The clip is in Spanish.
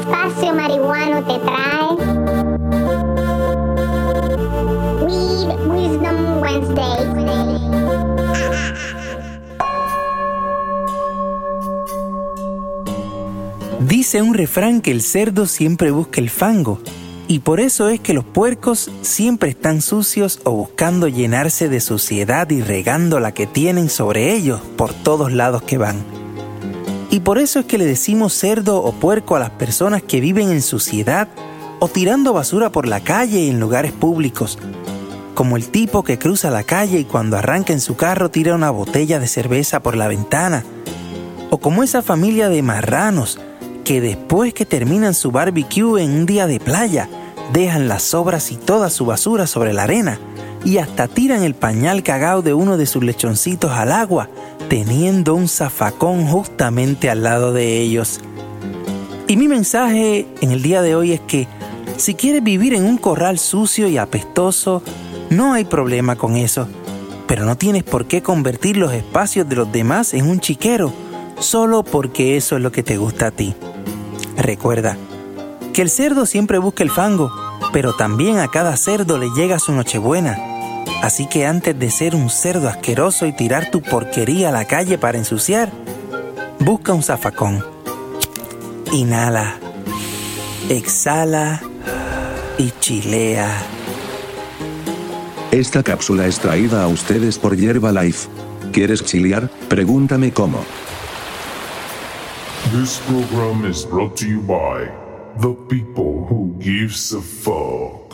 espacio marihuano te trae Weed Wisdom Wednesday. Dice un refrán que el cerdo siempre busca el fango, y por eso es que los puercos siempre están sucios o buscando llenarse de suciedad y regando la que tienen sobre ellos por todos lados que van. Y por eso es que le decimos cerdo o puerco a las personas que viven en suciedad o tirando basura por la calle y en lugares públicos, como el tipo que cruza la calle y cuando arranca en su carro tira una botella de cerveza por la ventana, o como esa familia de marranos que después que terminan su barbecue en un día de playa, dejan las sobras y toda su basura sobre la arena y hasta tiran el pañal cagado de uno de sus lechoncitos al agua, teniendo un zafacón justamente al lado de ellos. Y mi mensaje en el día de hoy es que si quieres vivir en un corral sucio y apestoso, no hay problema con eso, pero no tienes por qué convertir los espacios de los demás en un chiquero, solo porque eso es lo que te gusta a ti. Recuerda que el cerdo siempre busca el fango, pero también a cada cerdo le llega su nochebuena. Así que antes de ser un cerdo asqueroso y tirar tu porquería a la calle para ensuciar, busca un zafacón. Inhala, exhala y chilea. Esta cápsula es traída a ustedes por Life. ¿Quieres chilear? Pregúntame cómo. This program is brought to you by the people who gives a fuck.